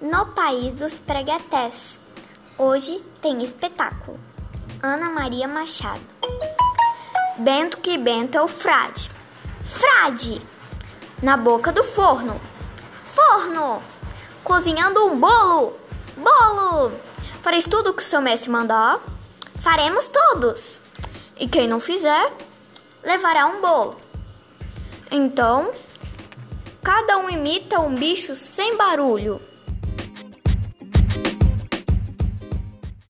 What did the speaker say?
No país dos preguetés. Hoje tem espetáculo. Ana Maria Machado. Bento que Bento é o frade. Frade! Na boca do forno. Forno! Cozinhando um bolo. Bolo! Fareis tudo o que o seu mestre mandar? Faremos todos. E quem não fizer, levará um bolo. Então, cada um imita um bicho sem barulho.